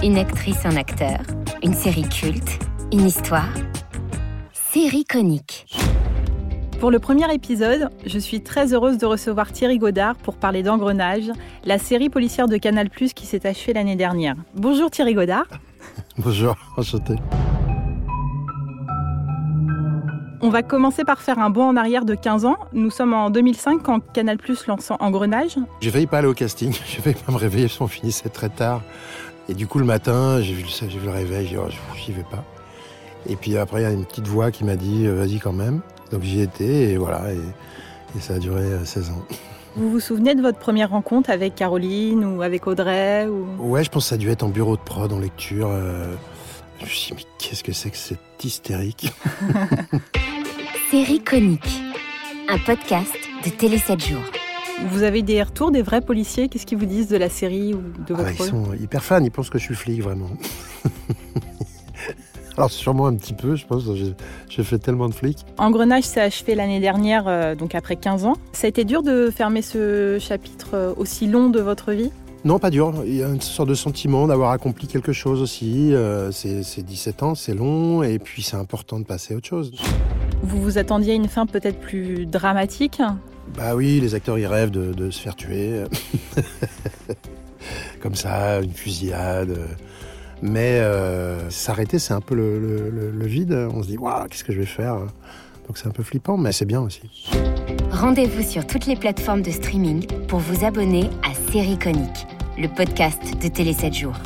Une actrice, un acteur, une série culte, une histoire. Série conique. Pour le premier épisode, je suis très heureuse de recevoir Thierry Godard pour parler d'Engrenage, la série policière de Canal qui s'est achevée l'année dernière. Bonjour Thierry Godard. Bonjour, enchanté. On va commencer par faire un bond en arrière de 15 ans. Nous sommes en 2005 quand Canal Plus lance Engrenage. J'ai failli pas aller au casting, j'ai failli pas me réveiller parce qu'on finissait très tard. Et du coup, le matin, j'ai vu, j'ai vu le réveil, j'ai dit, oh, j'y vais pas. Et puis après, il y a une petite voix qui m'a dit, euh, vas-y quand même. Donc j'y étais, et voilà, et, ça a duré 16 euh, ans. Vous vous souvenez de votre première rencontre avec Caroline ou avec Audrey ou... Ouais, je pense que ça a dû être en bureau de prod, en lecture. Euh, je me suis dit, mais qu'est-ce que c'est que cette hystérique? Série conique, un podcast de Télé 7 jours. Vous avez des retours des vrais policiers? Qu'est-ce qu'ils vous disent de la série ou de votre ah, Ils sont hyper fans, ils pensent que je suis flic, vraiment. Alors sûrement un petit peu, je pense, j'ai fait tellement de flics. Engrenage s'est achevé l'année dernière, euh, donc après 15 ans. Ça a été dur de fermer ce chapitre euh, aussi long de votre vie? Non, pas dur. Il y a une sorte de sentiment d'avoir accompli quelque chose aussi. Euh, c'est 17 ans, c'est long, et puis c'est important de passer à autre chose. Vous vous attendiez à une fin peut-être plus dramatique? Bah oui, les acteurs ils rêvent de, se faire tuer. Comme ça, une fusillade. Mais euh, s'arrêter, c'est un peu le, vide. On se dit, waouh, qu'est-ce que je vais faire? Donc c'est un peu flippant, mais c'est bien aussi. Rendez-vous sur toutes les plateformes de streaming pour vous abonner à Série Conique, le podcast de Télé 7 jours.